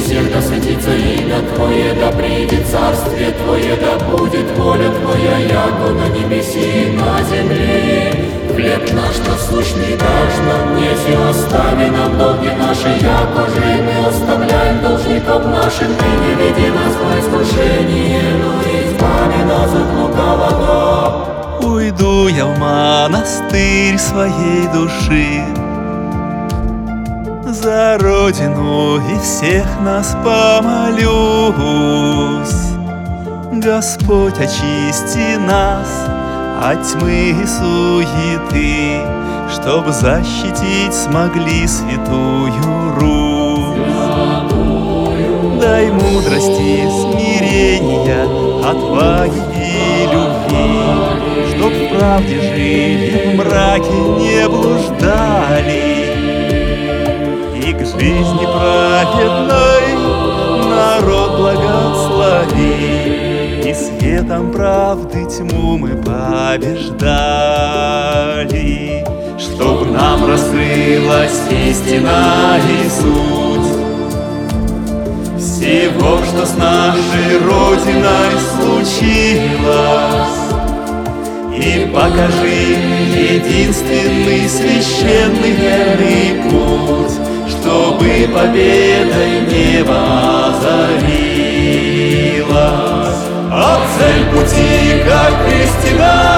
небесех, да светится имя Твое, да придет царствие Твое, да будет воля Твоя, яко на небеси и на земле. Хлеб наш насущный дашь нам, неси остави нам долги наши, яко же и мы оставляем должников нашим, и не веди нас во искушение, но избави нас от лукавого. Уйду я в монастырь своей души За родину и всех нас помолюсь. Господь, очисти нас от тьмы и суеты Чтоб защитить смогли святую Русь Дай мудрости, смирения, отваги и любви Чтоб в правде жили, в мраке не блуждали к жизни праведной народ благослови. И светом правды тьму мы побеждали Чтоб нам раскрылась истина и суть. Всего, что с нашей Родиной случилось. И покажи единственный священный верный путь, Чтобы победой небо озарилось. А цель пути, как проста,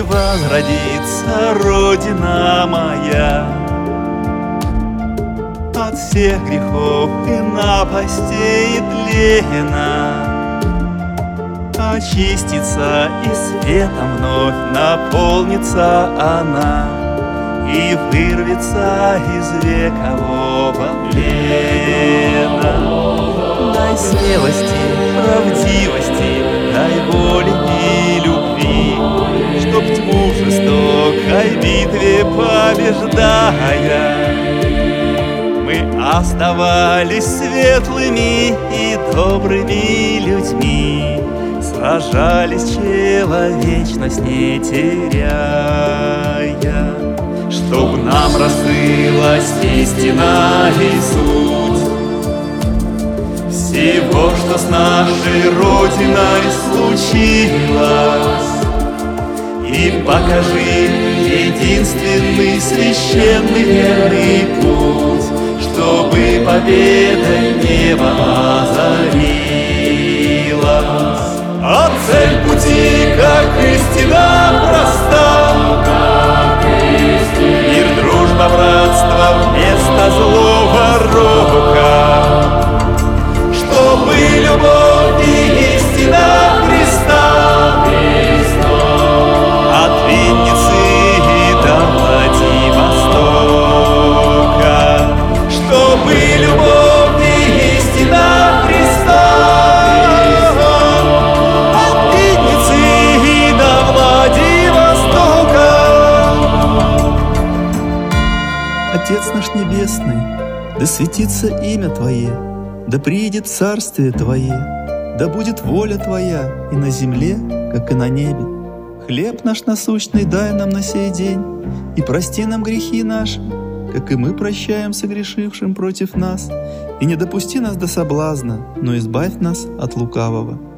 возродится Родина моя. От всех грехов и напастей тлена. Очистится и светом вновь наполнится она. И вырвется из векового плена. Дай смелости, оставались светлыми и добрыми людьми, Сражались человечность не теряя, Чтоб нам раскрылась истина и суть, всего, что с нашей Родиной случилось. И покажи единственный священный верный путь, победой небо озарилось. А цель пути, как истина проста, Мир, дружба, братство вместо Отец наш Небесный, да светится имя Твое, да приедет царствие Твое, да будет воля Твоя и на земле, как и на небе. Хлеб наш насущный дай нам на сей день, и прости нам грехи наши, как и мы прощаем согрешившим против нас, и не допусти нас до соблазна, но избавь нас от лукавого.